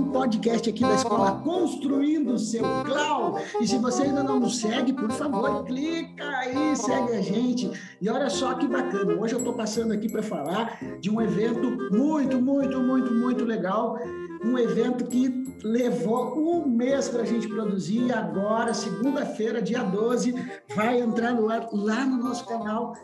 um podcast aqui da escola Construindo o Seu Clau. E se você ainda não nos segue, por favor, clica aí, segue a gente. E olha só que bacana, hoje eu estou passando aqui para falar de um evento muito, muito, muito, muito legal. Um evento que levou um mês para a gente produzir e agora, segunda-feira, dia 12, vai entrar no ar lá no nosso canal,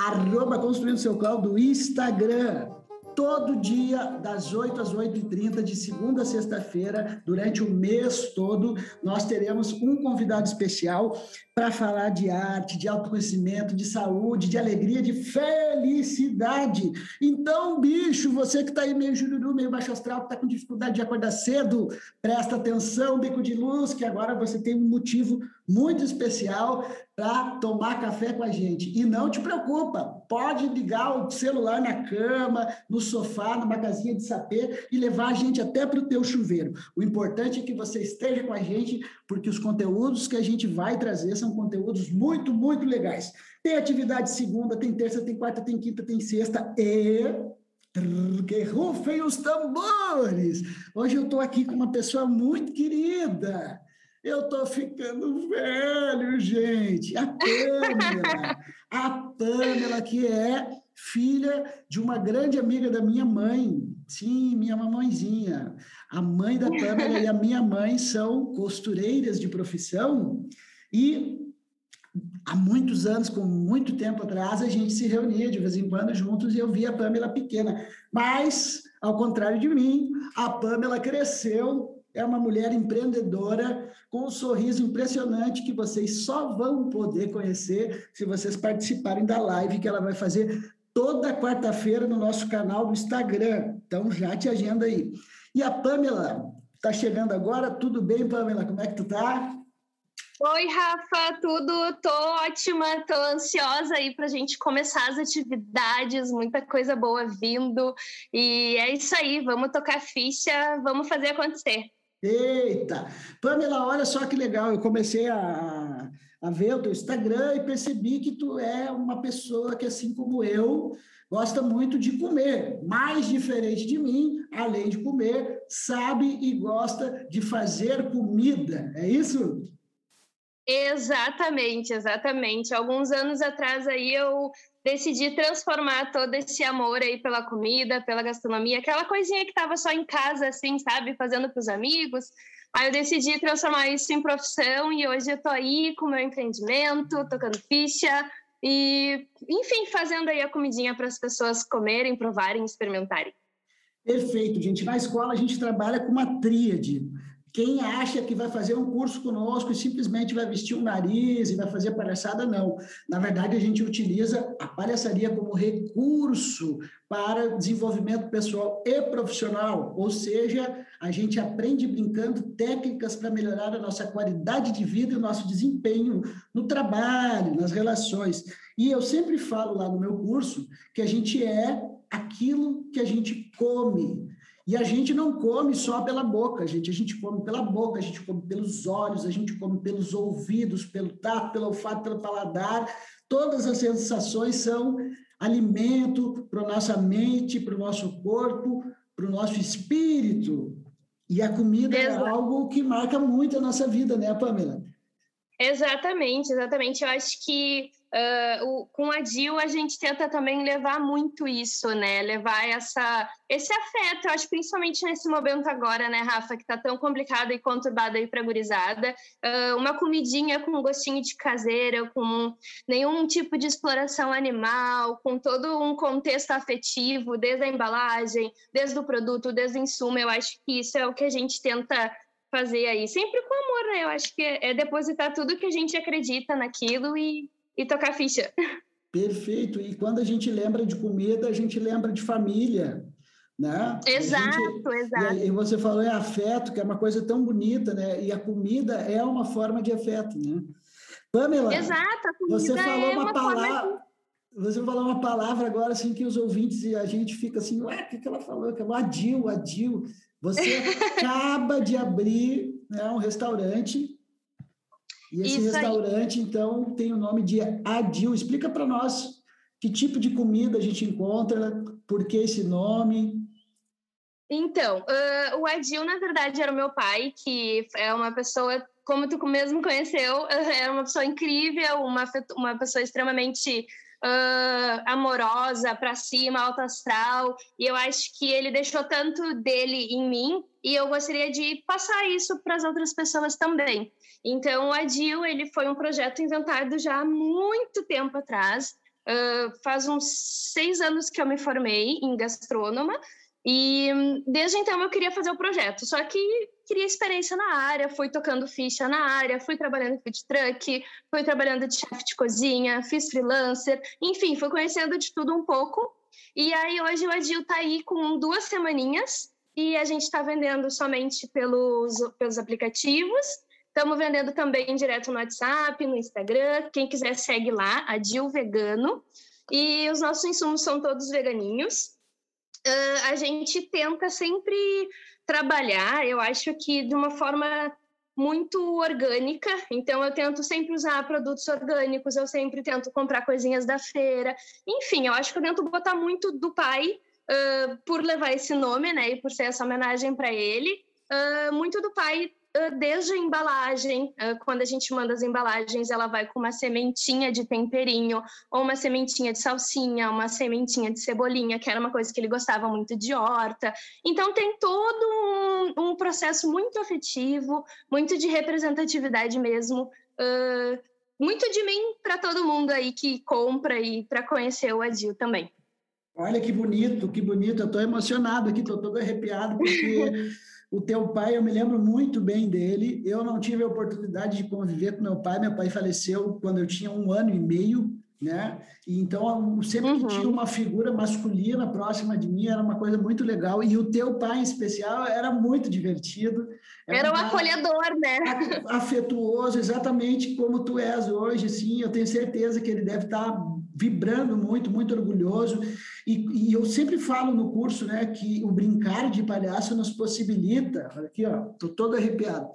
arroba Construindo Seu Clau do Instagram todo dia, das 8 às 8h30, de segunda a sexta-feira, durante o mês todo, nós teremos um convidado especial para falar de arte, de autoconhecimento, de saúde, de alegria, de felicidade. Então, bicho, você que está aí meio jururu, meio baixo astral, que está com dificuldade de acordar cedo, presta atenção, beco de luz, que agora você tem um motivo muito especial para tomar café com a gente. E não te preocupa, pode ligar o celular na cama, no sofá, numa casinha de sapê e levar a gente até para o teu chuveiro. O importante é que você esteja com a gente, porque os conteúdos que a gente vai trazer são conteúdos muito, muito legais. Tem atividade segunda, tem terça, tem quarta, tem quinta, tem sexta e que rufem os tambores! Hoje eu estou aqui com uma pessoa muito querida. Eu estou ficando velho, gente. A Pamela, a Pamela, que é filha de uma grande amiga da minha mãe. Sim, minha mamãezinha. A mãe da Pamela e a minha mãe são costureiras de profissão e há muitos anos, com muito tempo atrás, a gente se reunia de vez em quando juntos e eu via a Pamela pequena. Mas, ao contrário de mim, a Pamela cresceu é uma mulher empreendedora com um sorriso impressionante que vocês só vão poder conhecer se vocês participarem da live que ela vai fazer toda quarta-feira no nosso canal do Instagram. Então já te agenda aí. E a Pamela está chegando agora. Tudo bem, Pamela? Como é que tu tá? Oi, Rafa, tudo? Tô ótima, tô ansiosa aí para a gente começar as atividades, muita coisa boa vindo. E é isso aí, vamos tocar ficha, vamos fazer acontecer. Eita! Pamela, olha só que legal, eu comecei a, a ver o teu Instagram e percebi que tu é uma pessoa que, assim como eu, gosta muito de comer, mais diferente de mim, além de comer, sabe e gosta de fazer comida, é isso? Exatamente, exatamente. Alguns anos atrás aí eu decidi transformar todo esse amor aí pela comida, pela gastronomia, aquela coisinha que estava só em casa, assim, sabe, fazendo para os amigos. Aí eu decidi transformar isso em profissão e hoje eu estou aí com meu empreendimento, tocando ficha e, enfim, fazendo aí a comidinha para as pessoas comerem, provarem, experimentarem. Perfeito, gente. Na escola a gente trabalha com uma tríade quem acha que vai fazer um curso conosco e simplesmente vai vestir um nariz e vai fazer palhaçada, não. Na verdade, a gente utiliza a palhaçaria como recurso para desenvolvimento pessoal e profissional, ou seja, a gente aprende brincando técnicas para melhorar a nossa qualidade de vida e o nosso desempenho no trabalho, nas relações. E eu sempre falo lá no meu curso que a gente é aquilo que a gente come. E a gente não come só pela boca, gente. A gente come pela boca, a gente come pelos olhos, a gente come pelos ouvidos, pelo tato, pelo olfato, pelo paladar. Todas as sensações são alimento para a nossa mente, para o nosso corpo, para o nosso espírito. E a comida é Exato. é algo que marca muito a nossa vida, né, Pamela? Exatamente, exatamente. Eu acho que Uh, o, com a Dil a gente tenta também levar muito isso, né? Levar essa, esse afeto, eu acho principalmente nesse momento agora, né, Rafa, que tá tão complicado e conturbado aí pra gurizada. Uh, uma comidinha com gostinho de caseira, com nenhum tipo de exploração animal, com todo um contexto afetivo, desde a embalagem, desde o produto, desde o insumo. Eu acho que isso é o que a gente tenta fazer aí, sempre com amor, né? Eu acho que é depositar tudo que a gente acredita naquilo e e tocar ficha. Perfeito. E quando a gente lembra de comida, a gente lembra de família, né? Exato, gente, exato. E, você falou é afeto, que é uma coisa tão bonita, né? E a comida é uma forma de afeto, né? Pamela, exato, você falou é uma, uma palavra. De... Você falou uma palavra agora assim que os ouvintes e a gente fica assim, ué, o que, que ela falou? Que é adil, adil. Você acaba de abrir né, um restaurante e esse Isso restaurante, aí. então, tem o nome de Adil. Explica para nós que tipo de comida a gente encontra, por que esse nome. Então, uh, o Adil, na verdade, era o meu pai, que é uma pessoa, como tu mesmo conheceu, era uma pessoa incrível, uma, uma pessoa extremamente uh, amorosa, para cima, alto astral. E eu acho que ele deixou tanto dele em mim e eu gostaria de passar isso para as outras pessoas também. Então, o Adil, ele foi um projeto inventado já há muito tempo atrás. Uh, faz uns seis anos que eu me formei em gastrônoma e desde então eu queria fazer o projeto, só que queria experiência na área, fui tocando ficha na área, fui trabalhando em food truck, fui trabalhando de chefe de cozinha, fiz freelancer, enfim, fui conhecendo de tudo um pouco. E aí hoje o Adil tá aí com duas semaninhas e a gente está vendendo somente pelos, pelos aplicativos. Estamos vendendo também direto no WhatsApp, no Instagram. Quem quiser segue lá, Adil Vegano. E os nossos insumos são todos veganinhos uh, a gente tenta sempre trabalhar, eu acho que de uma forma muito orgânica, então eu tento sempre usar produtos orgânicos, eu sempre tento comprar coisinhas da feira, enfim, eu acho que eu tento botar muito do pai uh, por levar esse nome, né, e por ser essa homenagem para ele, uh, muito do pai desde a embalagem, quando a gente manda as embalagens, ela vai com uma sementinha de temperinho, ou uma sementinha de salsinha, uma sementinha de cebolinha, que era uma coisa que ele gostava muito de horta. Então, tem todo um, um processo muito afetivo, muito de representatividade mesmo. Uh, muito de mim para todo mundo aí que compra e para conhecer o Adil também. Olha que bonito, que bonito. Eu estou emocionado aqui, estou todo arrepiado, porque O teu pai, eu me lembro muito bem dele. Eu não tive a oportunidade de conviver com meu pai. Meu pai faleceu quando eu tinha um ano e meio, né? E então, sempre uhum. que tinha uma figura masculina próxima de mim, era uma coisa muito legal. E o teu pai, em especial, era muito divertido. Era, era um acolhedor, né? Afetuoso, exatamente como tu és hoje, sim. Eu tenho certeza que ele deve estar vibrando muito, muito orgulhoso. E, e, eu sempre falo no curso, né, que o brincar de palhaço nos possibilita. Aqui, ó, tô todo arrepiado.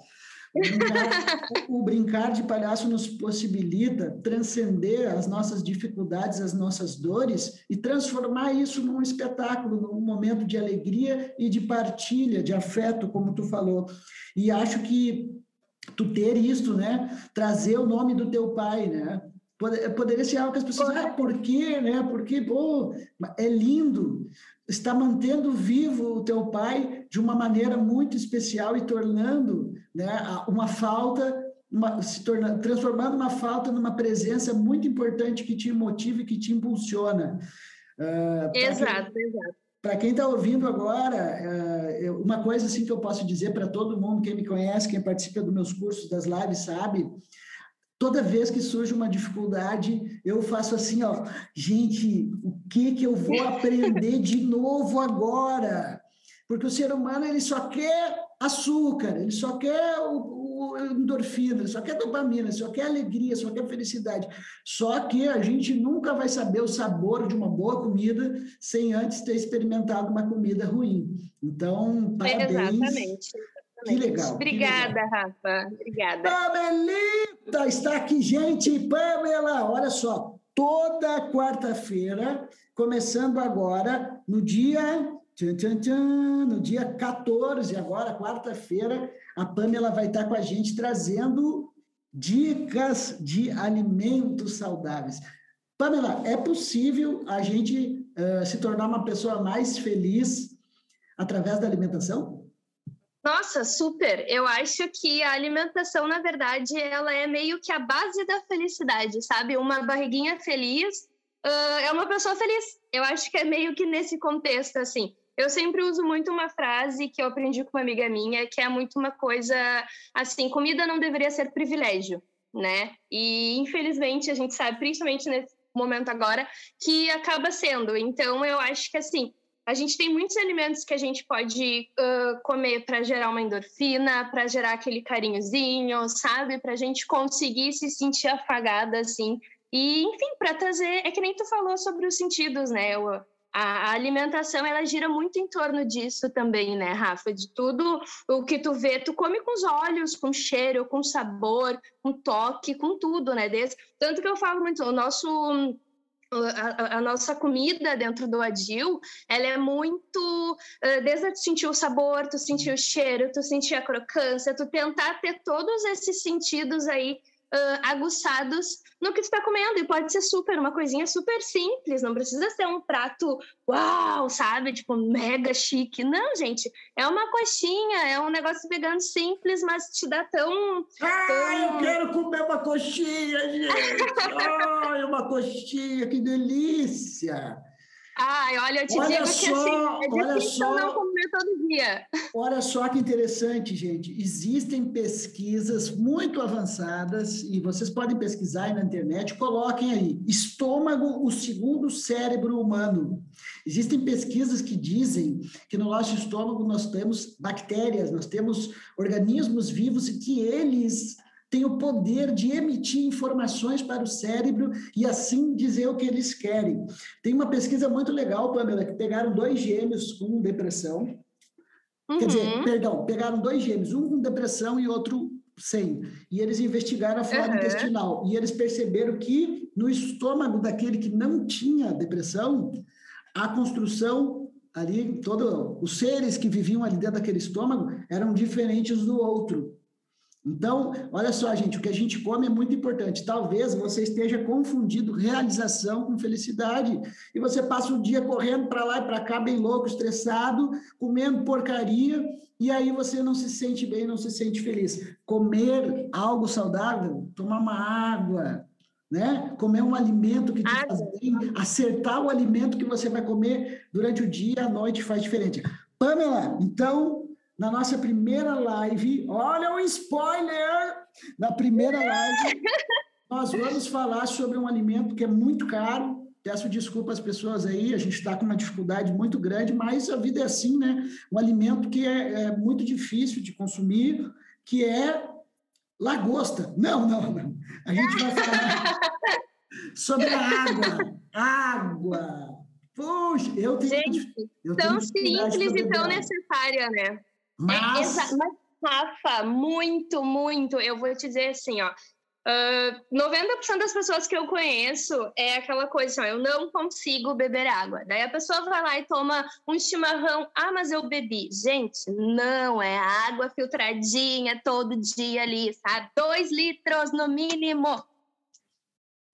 O brincar, o brincar de palhaço nos possibilita transcender as nossas dificuldades, as nossas dores e transformar isso num espetáculo, num momento de alegria e de partilha, de afeto, como tu falou. E acho que tu ter isto, né, trazer o nome do teu pai, né, Poderia ser algo que as pessoas, ah, por quê, né? Porque, pô, é lindo. Está mantendo vivo o teu pai de uma maneira muito especial e tornando né, uma falta, uma, se torna, transformando uma falta numa presença muito importante que te motiva e que te impulsiona. Uh, exato, quem, exato. Para quem está ouvindo agora, uh, uma coisa assim que eu posso dizer para todo mundo, quem me conhece, quem participa dos meus cursos, das lives, sabe, Toda vez que surge uma dificuldade, eu faço assim, ó, gente, o que que eu vou aprender de novo agora? Porque o ser humano ele só quer açúcar, ele só quer o, o endorfina, ele só quer dopamina, só quer alegria, só quer felicidade. Só que a gente nunca vai saber o sabor de uma boa comida sem antes ter experimentado uma comida ruim. Então, parabéns. Exatamente. Que legal. Obrigada, que legal. Rafa. Obrigada. Pamelita está aqui, gente. Pamela, olha só. Toda quarta-feira, começando agora, no dia. Tchan, tchan, tchan, no dia 14, agora, quarta-feira, a Pamela vai estar com a gente trazendo dicas de alimentos saudáveis. Pamela, é possível a gente uh, se tornar uma pessoa mais feliz através da alimentação? Nossa, super! Eu acho que a alimentação, na verdade, ela é meio que a base da felicidade, sabe? Uma barriguinha feliz uh, é uma pessoa feliz. Eu acho que é meio que nesse contexto, assim. Eu sempre uso muito uma frase que eu aprendi com uma amiga minha, que é muito uma coisa assim: comida não deveria ser privilégio, né? E infelizmente a gente sabe, principalmente nesse momento agora, que acaba sendo. Então eu acho que assim a gente tem muitos alimentos que a gente pode uh, comer para gerar uma endorfina, para gerar aquele carinhozinho, sabe? Para a gente conseguir se sentir afagada, assim. E, enfim, para trazer. É que nem tu falou sobre os sentidos, né? A, alimentação, ela gira muito em torno disso também, né, Rafa? De tudo o que tu vê, tu come com os olhos, com cheiro, com sabor, com toque, com tudo, né? Desse, tanto que eu falo muito, o nosso a, a, nossa comida dentro do Adil, ela é muito desde tu sentir o sabor, tu sentir o cheiro, tu sentir a crocância, tu tentar ter todos esses sentidos aí uh, aguçados no que tu está comendo. E pode ser super, uma coisinha super simples, não precisa ser um prato uau, sabe? Tipo, mega chique. Não, gente, é uma coxinha, é um negócio vegano simples, mas te dá tão. Ah, tão... eu quero comer uma coxinha, gente! Ai, uma coxinha, que delícia! Ai, olha, eu te olha digo só, que assim, é olha só, não comer todo dia. Olha só que interessante, gente. Existem pesquisas muito avançadas, e vocês podem pesquisar aí na internet, coloquem aí, estômago, o segundo cérebro humano. Existem pesquisas que dizem que no nosso estômago nós temos bactérias, nós temos organismos vivos e que eles têm o poder de emitir informações para o cérebro e assim dizer o que eles querem. Tem uma pesquisa muito legal, Pamela, que pegaram dois gêmeos com depressão. Uhum. Quer dizer, uhum. perdão, pegaram dois gêmeos, um com depressão e outro sem. E eles investigaram a flora uhum. intestinal. E eles perceberam que no estômago daquele que não tinha depressão, a construção ali, todos os seres que viviam ali dentro daquele estômago eram diferentes do outro. Então, olha só, gente, o que a gente come é muito importante. Talvez você esteja confundindo realização com felicidade e você passa o dia correndo para lá e para cá, bem louco, estressado, comendo porcaria, e aí você não se sente bem, não se sente feliz. Comer algo saudável, tomar uma água, né? Comer um alimento que te faz bem, acertar o alimento que você vai comer durante o dia, à noite faz diferente. Pamela, então na nossa primeira live. Olha o um spoiler! Na primeira live, nós vamos falar sobre um alimento que é muito caro. Peço desculpa às pessoas aí, a gente está com uma dificuldade muito grande, mas a vida é assim, né? Um alimento que é, é muito difícil de consumir, que é lagosta. Não, não, não. A gente vai falar sobre a água. Água. Puxa, eu tenho. Gente, eu tão tenho simples e tão necessária, né? Mas... É, mas, Rafa, muito, muito, eu vou te dizer assim, ó, Uh, 90% das pessoas que eu conheço é aquela coisa assim, ó, eu não consigo beber água. Daí a pessoa vai lá e toma um chimarrão. Ah, mas eu bebi. Gente, não, é água filtradinha todo dia ali, sabe? Dois litros no mínimo.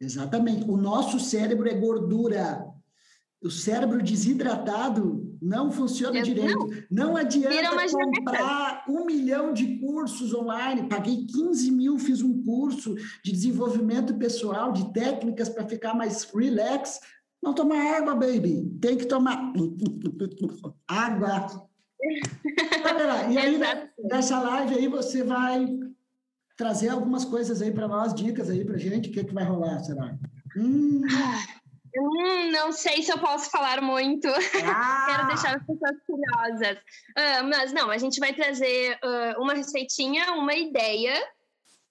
Exatamente. O nosso cérebro é gordura. O cérebro desidratado não funciona Eu direito. Não, não adianta comprar um milhão de cursos online. Paguei 15 mil, fiz um curso de desenvolvimento pessoal, de técnicas para ficar mais relax. Não tomar água, baby. Tem que tomar água. e aí, nessa live aí, você vai trazer algumas coisas aí para nós, dicas aí para gente. O que, que vai rolar, será? Hum. Ah, Hum, não sei se eu posso falar muito. Ah. Quero deixar as pessoas curiosas. Uh, mas não, a gente vai trazer uh, uma receitinha, uma ideia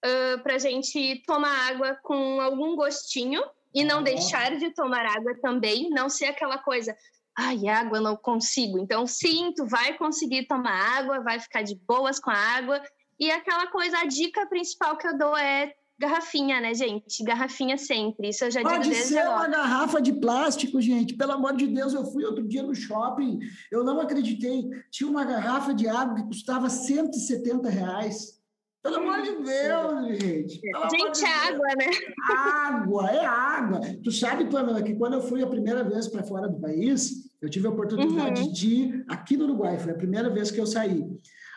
uh, para a gente tomar água com algum gostinho e não deixar de tomar água também, não ser aquela coisa. Ai, água não consigo. Então, sim, tu vai conseguir tomar água, vai ficar de boas com a água. E aquela coisa, a dica principal que eu dou é Garrafinha, né, gente? Garrafinha sempre. Isso eu já Pode digo ser agora. uma garrafa de plástico, gente. Pelo amor de Deus, eu fui outro dia no shopping, eu não acreditei. Tinha uma garrafa de água que custava 170 reais. Pelo amor de Deus, gente. Pelo gente, de é água, né? Água, é água. Tu sabe, Pamela, que quando eu fui a primeira vez para fora do país, eu tive a oportunidade uhum. de ir aqui no Uruguai. Foi a primeira vez que eu saí.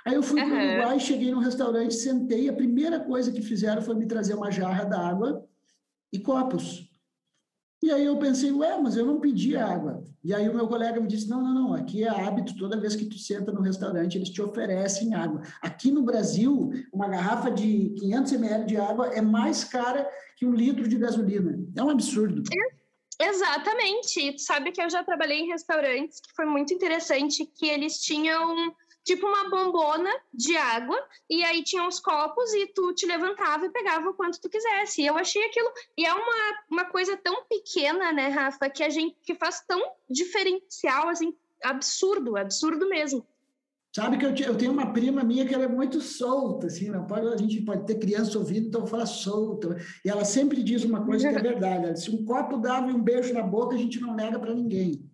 Aí eu fui uhum. para o Uruguai, cheguei no restaurante, sentei, a primeira coisa que fizeram foi me trazer uma jarra d'água e copos. E aí eu pensei, ué, mas eu não pedi água. E aí o meu colega me disse, não, não, não, aqui é hábito, toda vez que tu senta no restaurante, eles te oferecem água. Aqui no Brasil, uma garrafa de 500 ml de água é mais cara que um litro de gasolina. É um absurdo. Exatamente. Sabe que eu já trabalhei em restaurantes que foi muito interessante, que eles tinham tipo uma bombona de água, e aí tinha uns copos e tu te levantava e pegava o quanto tu quisesse. E eu achei aquilo. E é uma, uma coisa tão pequena, né, Rafa, que a gente que faz tão diferencial, assim, absurdo, absurdo mesmo. Sabe que eu, eu, tenho uma prima minha que ela é muito solta, assim, não pode, a gente pode ter criança ouvindo, então fala solta. E ela sempre diz uma coisa que é verdade: se um copo d'água e um beijo na boca, a gente não nega para ninguém.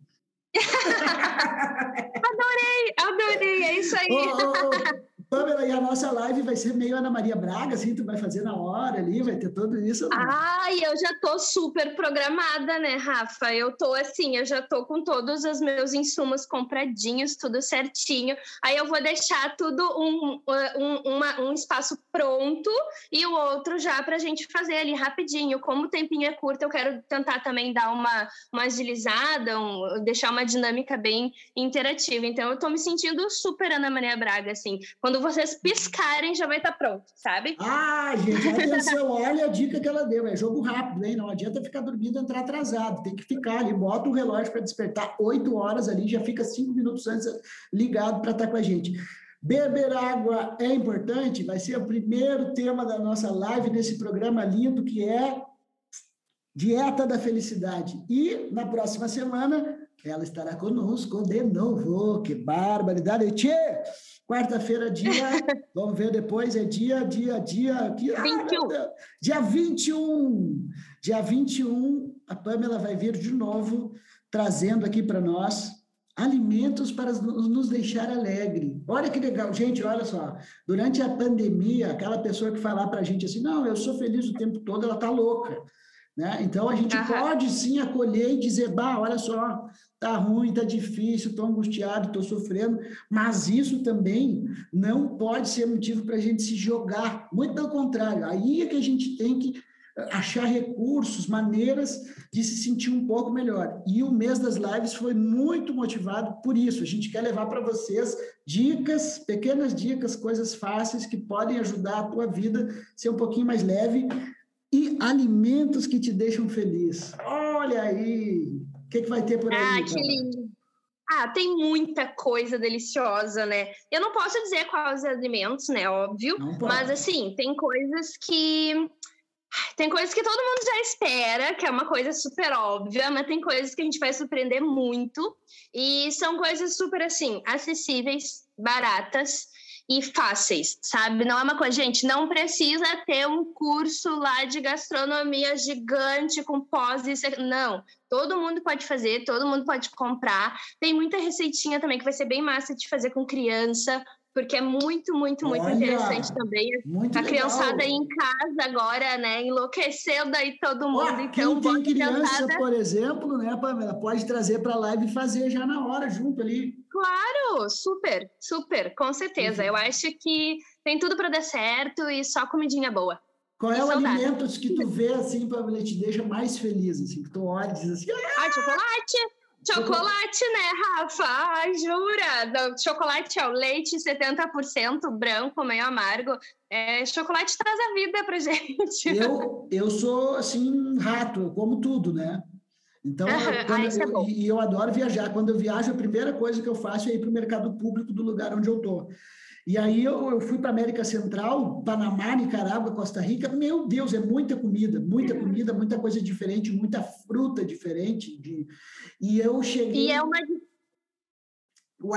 adorei, adorei, é isso aí. Pamela, e a nossa live vai ser meio Ana Maria Braga, assim, tu vai fazer na hora ali, vai ter tudo isso. Ai, eu já tô super programada, né, Rafa? Eu tô assim, eu já tô com todos os meus insumos compradinhos, tudo certinho. Aí eu vou deixar tudo um, um, uma, um espaço pronto e o outro já pra gente fazer ali rapidinho. Como o tempinho é curto, eu quero tentar também dar uma, uma agilizada, um, deixar uma dinâmica bem interativa. Então eu tô me sentindo super Ana Maria Braga, assim. Quando quando vocês piscarem, já vai estar tá pronto, sabe? Ah, gente, atenção, olha a dica que ela deu. É jogo rápido, hein? Não adianta ficar dormindo e entrar atrasado. Tem que ficar ali, bota o relógio para despertar oito horas ali, já fica cinco minutos antes ligado para estar tá com a gente. Beber água é importante, vai ser o primeiro tema da nossa live nesse programa lindo que é Dieta da Felicidade. E na próxima semana ela estará conosco de novo. Que barbaridade! Tchê! Quarta-feira, dia, vamos ver depois, é dia, dia, dia. Que, 21. Ah, dia 21. Dia 21, a Pamela vai vir de novo, trazendo aqui para nós alimentos para nos deixar alegre. Olha que legal, gente, olha só. Durante a pandemia, aquela pessoa que falar para a gente assim, não, eu sou feliz o tempo todo, ela tá louca. Né? Então, a gente pode sim acolher e dizer, bah, olha só, tá ruim, tá difícil, estou angustiado, estou sofrendo, mas isso também não pode ser motivo para a gente se jogar, muito pelo contrário, aí é que a gente tem que achar recursos, maneiras de se sentir um pouco melhor. E o mês das lives foi muito motivado por isso. A gente quer levar para vocês dicas, pequenas dicas, coisas fáceis que podem ajudar a tua vida a ser um pouquinho mais leve e alimentos que te deixam feliz. Olha aí, que, que vai ter por aí? Ah, que lindo. Ah, tem muita coisa deliciosa, né? Eu não posso dizer quais alimentos, né? Óbvio. Mas, assim, tem coisas que. Tem coisas que todo mundo já espera, que é uma coisa super óbvia, mas tem coisas que a gente vai surpreender muito. E são coisas super, assim, acessíveis, baratas e fáceis, sabe? Não é uma coisa, gente, não precisa ter um curso lá de gastronomia gigante com pós e não. Todo mundo pode fazer, todo mundo pode comprar. Tem muita receitinha também que vai ser bem massa de fazer com criança, porque é muito, muito, muito Olha, interessante também. Muito a criançada aí em casa agora, né, enlouquecendo aí todo mundo. Ó, então, quem tem criança, por exemplo, né, Pamela, pode trazer para a live e fazer já na hora, junto ali. Claro, super, super, com certeza. Uhum. Eu acho que tem tudo para dar certo e só comidinha boa. Qual é o alimento que tu vê assim, Pamela, te deixa mais feliz, assim, que tu olha e diz assim, ah, chocolate! Chocolate, né, Rafa? Ai, jura? Chocolate é o leite 70% branco, meio amargo. É, chocolate traz a vida pra gente. Eu, eu sou, assim, rato, eu como tudo, né? Então, uhum. ah, eu, é e eu adoro viajar. Quando eu viajo, a primeira coisa que eu faço é ir para o mercado público do lugar onde eu estou. E aí eu, eu fui para América Central, Panamá, Nicarágua, Costa Rica. Meu Deus, é muita comida, muita uhum. comida, muita coisa diferente, muita fruta diferente. De... E eu cheguei. E é uma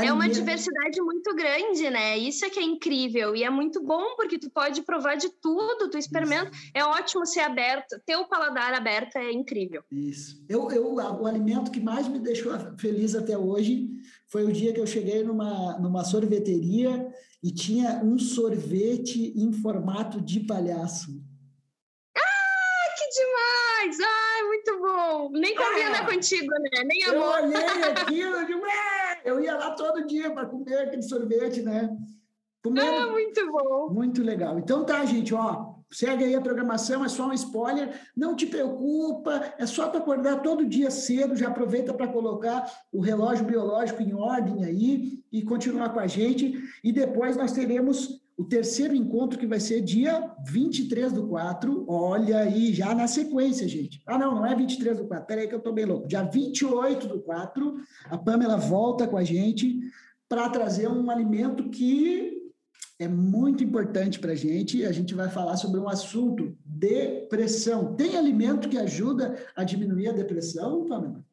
é uma diversidade muito grande, né? Isso é que é incrível e é muito bom porque tu pode provar de tudo, tu experimenta. Isso. É ótimo ser aberto, ter o paladar aberto é incrível. Isso. Eu, eu, o alimento que mais me deixou feliz até hoje foi o dia que eu cheguei numa, numa sorveteria e tinha um sorvete em formato de palhaço. Ah, que demais! Ai, muito bom! Nem combina ah, contigo, né? Nem amor. Eu olhei aquilo e digo, eu ia lá todo dia para comer aquele sorvete, né? Comendo. Ah, muito bom. Muito legal. Então tá, gente, ó. Segue aí a programação, é só um spoiler. Não te preocupa, é só tu acordar todo dia cedo, já aproveita para colocar o relógio biológico em ordem aí e continuar com a gente. E depois nós teremos o terceiro encontro, que vai ser dia 23 do 4. Olha aí, já na sequência, gente. Ah, não, não é 23 do 4. Peraí que eu tô bem louco. Dia 28 do 4, a Pamela volta com a gente para trazer um alimento que é muito importante para a gente. A gente vai falar sobre um assunto, depressão. Tem alimento que ajuda a diminuir a depressão, Pamela?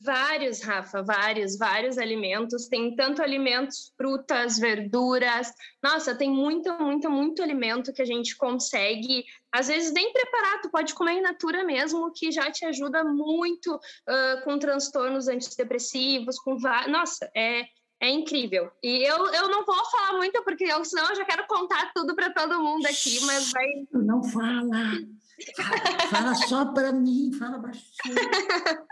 Vários, Rafa, vários, vários alimentos. Tem tanto alimentos, frutas, verduras. Nossa, tem muito, muito, muito alimento que a gente consegue, às vezes nem preparar, tu pode comer in natura mesmo, que já te ajuda muito uh, com transtornos antidepressivos, com Nossa, é, é incrível. E eu, eu não vou falar muito, porque eu, senão eu já quero contar tudo para todo mundo aqui, mas vai. Não fala! Fala, fala só para mim, fala baixinho.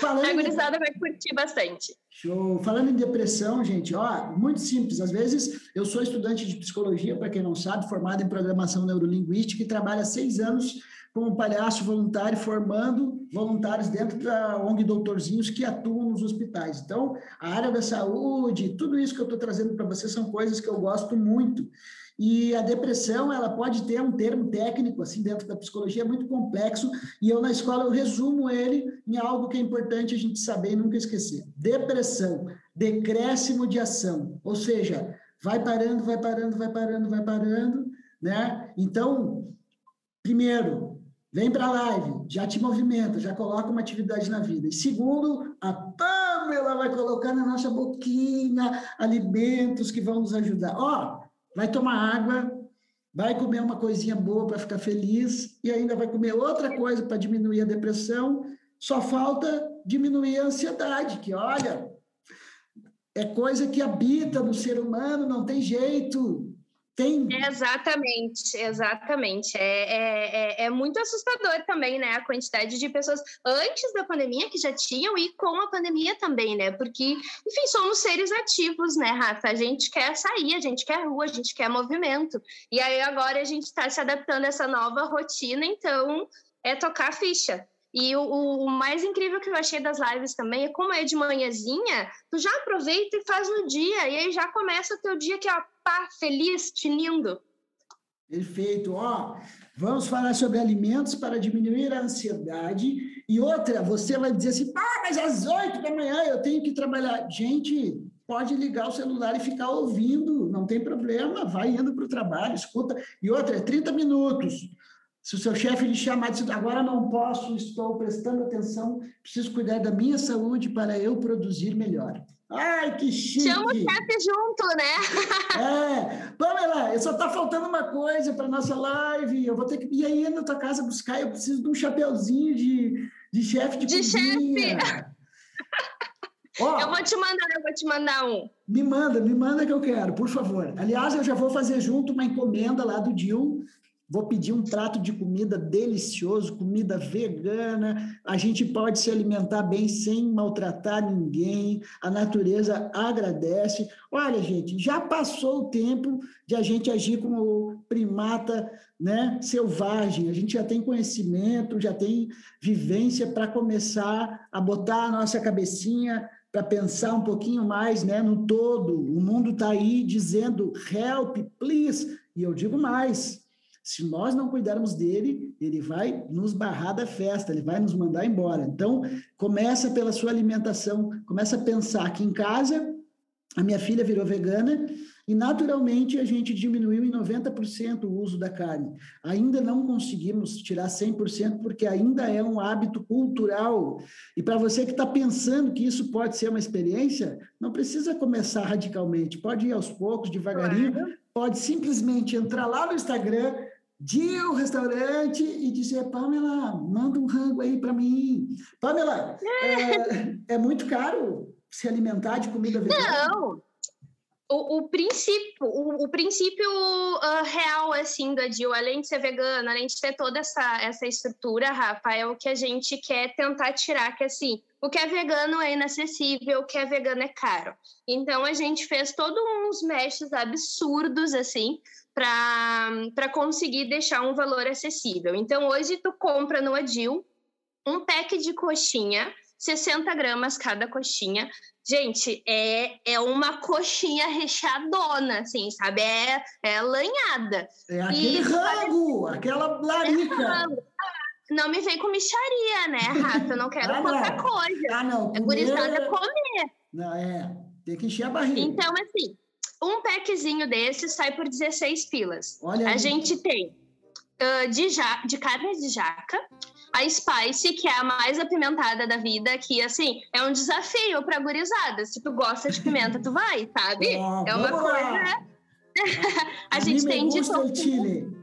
Falando a gurizada vai curtir bastante. Show. Falando em depressão, gente, ó, muito simples. Às vezes, eu sou estudante de psicologia, para quem não sabe, formado em programação neurolinguística e trabalho há seis anos como palhaço voluntário, formando voluntários dentro da ONG Doutorzinhos que atuam nos hospitais. Então, a área da saúde, tudo isso que eu estou trazendo para vocês são coisas que eu gosto muito. E a depressão, ela pode ter um termo técnico, assim, dentro da psicologia, muito complexo, e eu na escola eu resumo ele em algo que é importante a gente saber e nunca esquecer. Depressão, decréscimo de ação, ou seja, vai parando, vai parando, vai parando, vai parando, né? Então, primeiro, vem para a live, já te movimenta, já coloca uma atividade na vida. E segundo, a Pamela vai colocar na nossa boquinha alimentos que vão nos ajudar. Ó, vai tomar água, vai comer uma coisinha boa para ficar feliz e ainda vai comer outra coisa para diminuir a depressão. Só falta diminuir a ansiedade, que olha, é coisa que habita no ser humano, não tem jeito. Tem... Exatamente, exatamente. É, é, é, é, muito assustador também, né? A quantidade de pessoas antes da pandemia que já tinham e com a pandemia também, né? Porque, enfim, somos seres ativos, né, Rafa? A gente quer sair, a gente quer rua, a gente quer movimento. E aí agora a gente está se adaptando a essa nova rotina, então é tocar a ficha. E o, o, mais incrível que eu achei das lives também é como é de manhãzinha, tu já aproveita e faz no dia, e aí já começa o teu dia que, ó, pá, feliz, tinindo. Perfeito. Ó, vamos falar sobre alimentos para diminuir a ansiedade. E outra, você vai dizer assim, ah, mas às oito da manhã eu tenho que trabalhar. Gente, pode ligar o celular e ficar ouvindo, não tem problema, vai indo para o trabalho, escuta. E outra, é 30 minutos. Se o seu chefe lhe chamar e dizer, agora não posso, estou prestando atenção, preciso cuidar da minha saúde para eu produzir melhor. Ai, que chique! Chama o chefe junto, né? é. Pamela, só está faltando uma coisa para nossa live. Eu vou ter que ir aí na tua casa buscar. Eu preciso de um chapeuzinho de, de chefe de, de cozinha. chefe! Oh, eu vou te mandar, eu vou te mandar um. Me manda, me manda que eu quero, por favor. Aliás, eu já vou fazer junto uma encomenda lá do Dil Vou pedir um prato de comida delicioso, comida vegana. A gente pode se alimentar bem sem maltratar ninguém. A natureza agradece. Olha, gente, já passou o tempo de a gente agir como primata né, selvagem. A gente já tem conhecimento, já tem vivência para começar a botar a nossa cabecinha para pensar um pouquinho mais né, no todo. O mundo está aí dizendo help, please. E eu digo mais se nós não cuidarmos dele, ele vai nos barrar da festa, ele vai nos mandar embora. Então, começa pela sua alimentação, começa a pensar que em casa a minha filha virou vegana e naturalmente a gente diminuiu em 90% o uso da carne. Ainda não conseguimos tirar 100% porque ainda é um hábito cultural. E para você que está pensando que isso pode ser uma experiência, não precisa começar radicalmente, pode ir aos poucos, devagarinho, pode simplesmente entrar lá no Instagram, de um restaurante e dizer, Pamela, manda um rango aí para mim. Pamela, é, é, muito caro se alimentar de comida vegana? Não. O, o princípio, o, o princípio uh, real assim do Adil, além de ser vegano, além de ter toda essa, essa estrutura, Rafa, é o que a gente quer tentar tirar, que assim, o que é vegano é inacessível, o que é vegano é caro. Então a gente fez todos uns meshes absurdos assim para conseguir deixar um valor acessível. Então, hoje tu compra no Adil um pack de coxinha, 60 gramas cada coxinha. Gente, é, é uma coxinha recheadona, assim, sabe? É, é lanhada. É aquele e, rango, aquela larica. É. Não me vem com micharia, né, Rafa? Eu não quero ah, outra coisa. Ah, não. É gurizada comer. Não, é. Tem que encher a barriga. Então, assim, um packzinho desse sai por 16 pilas. Olha a aí. gente tem uh, de, ja de carne de jaca, a Spice, que é a mais apimentada da vida, que, assim, é um desafio pra gurizada. Se tu gosta de pimenta, tu vai, sabe? é uma coisa... a, gente tem de tofu.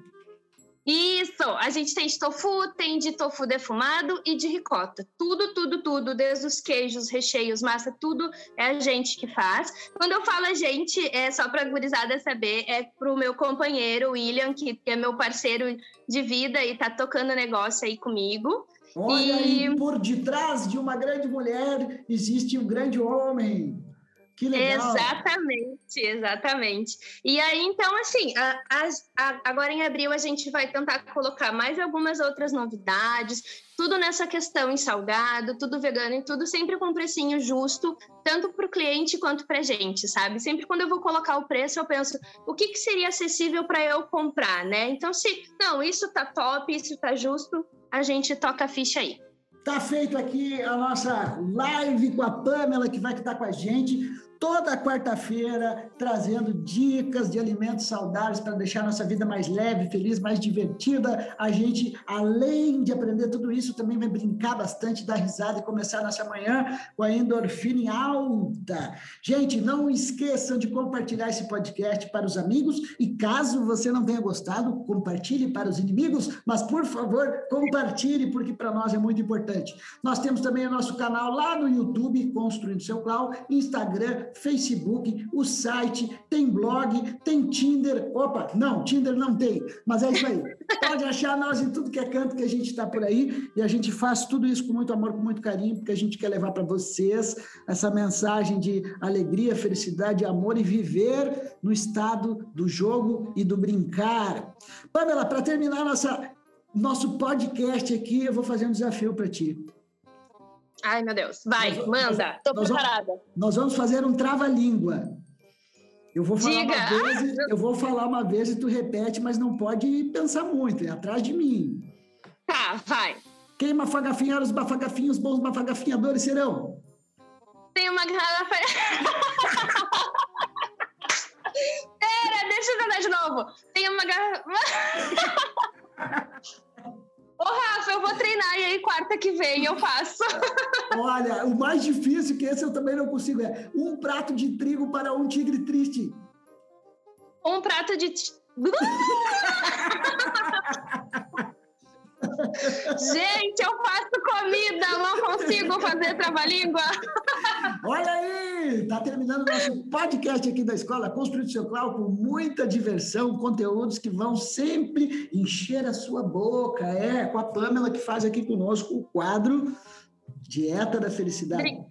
Isso, a gente tem de tofu, tem de tofu defumado e de ricota. Tudo, tudo, tudo, desde os queijos, recheios, massa, tudo é a gente que faz. Quando eu falo a gente, é só para a gurizada saber, é pro meu companheiro, William, que é meu parceiro de vida e tá tocando negócio aí comigo. Olha e... aí, por detrás de uma grande mulher existe um grande homem. Que legal. Exatamente, exatamente. E aí, então, assim, a, a, agora em abril a gente vai tentar colocar mais algumas outras novidades, tudo nessa questão em salgado, tudo vegano e tudo sempre com um precinho justo, tanto para o cliente quanto para a gente, sabe? Sempre quando eu vou colocar o preço, eu penso o que, que seria acessível para eu comprar, né? Então, se não, isso tá top, isso tá justo, a gente toca a ficha aí. Tá feito aqui a nossa live com a Pamela, que vai estar com a gente toda quarta-feira trazendo dicas de alimentos saudáveis para deixar nossa vida mais leve, feliz, mais divertida. A gente, além de aprender tudo isso, também vai brincar bastante, dar risada e começar nossa manhã com a endorfina alta. Gente, não esqueçam de compartilhar esse podcast para os amigos e caso você não tenha gostado, compartilhe para os inimigos, mas por favor, compartilhe porque para nós é muito importante. Nós temos também o nosso canal lá no YouTube, Construindo Seu Clau, Instagram, Facebook, o site, tem blog, tem Tinder. Opa, não, Tinder não tem, mas é isso aí. Pode achar nós em tudo que é canto que a gente está por aí e a gente faz tudo isso com muito amor, com muito carinho, porque a gente quer levar para vocês essa mensagem de alegria, felicidade, amor e viver no estado do jogo e do brincar. Pamela, para terminar nossa, nosso podcast aqui, eu vou fazer um desafio para ti. Ai, meu Deus. Vai, nós, manda. Tô preparada. Vamos, nós vamos fazer um trava-língua. Eu vou falar Diga. uma vez, eu vou falar uma vez e tu repete, mas não pode pensar muito, é atrás de mim. Tá, vai. Queima fagafinhar os bafagafinhos, bons bafagafinhadores serão. Tem uma garrafa. Pera, deixa eu tentar de novo. Tem uma garrafa. Quarta que vem eu faço. Olha, o mais difícil, que esse eu também não consigo, é um prato de trigo para um tigre triste. Um prato de. Gente, eu faço comida, não consigo fazer trava-língua. Olha aí, tá terminando nosso podcast aqui da Escola Construir Seu Clau com muita diversão, conteúdos que vão sempre encher a sua boca. É, com a Pamela que faz aqui conosco o quadro Dieta da Felicidade.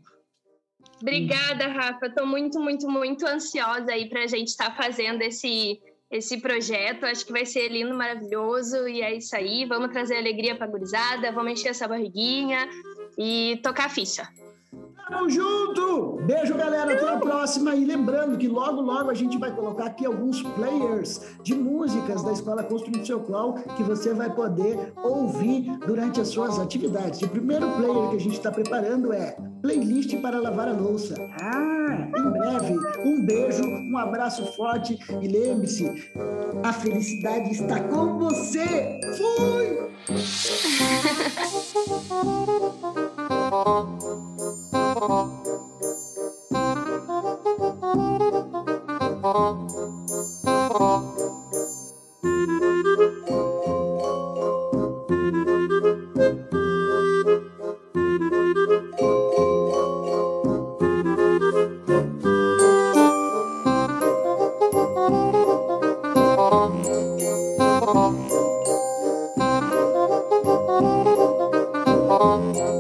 Obrigada, Rafa. Estou muito, muito, muito ansiosa aí para a gente estar tá fazendo esse esse projeto. Acho que vai ser lindo, maravilhoso. E é isso aí. Vamos trazer alegria para a gurizada, vamos encher essa barriguinha e tocar a ficha. Tamo junto! Beijo, galera. Até a próxima. E lembrando que logo, logo a gente vai colocar aqui alguns players de músicas da Escola Construindo Seu Clau que você vai poder ouvir durante as suas atividades. o primeiro player que a gente está preparando é playlist para lavar a louça. Ah, em breve. Um beijo, um abraço forte e lembre-se, a felicidade está com você. Fui! Oh.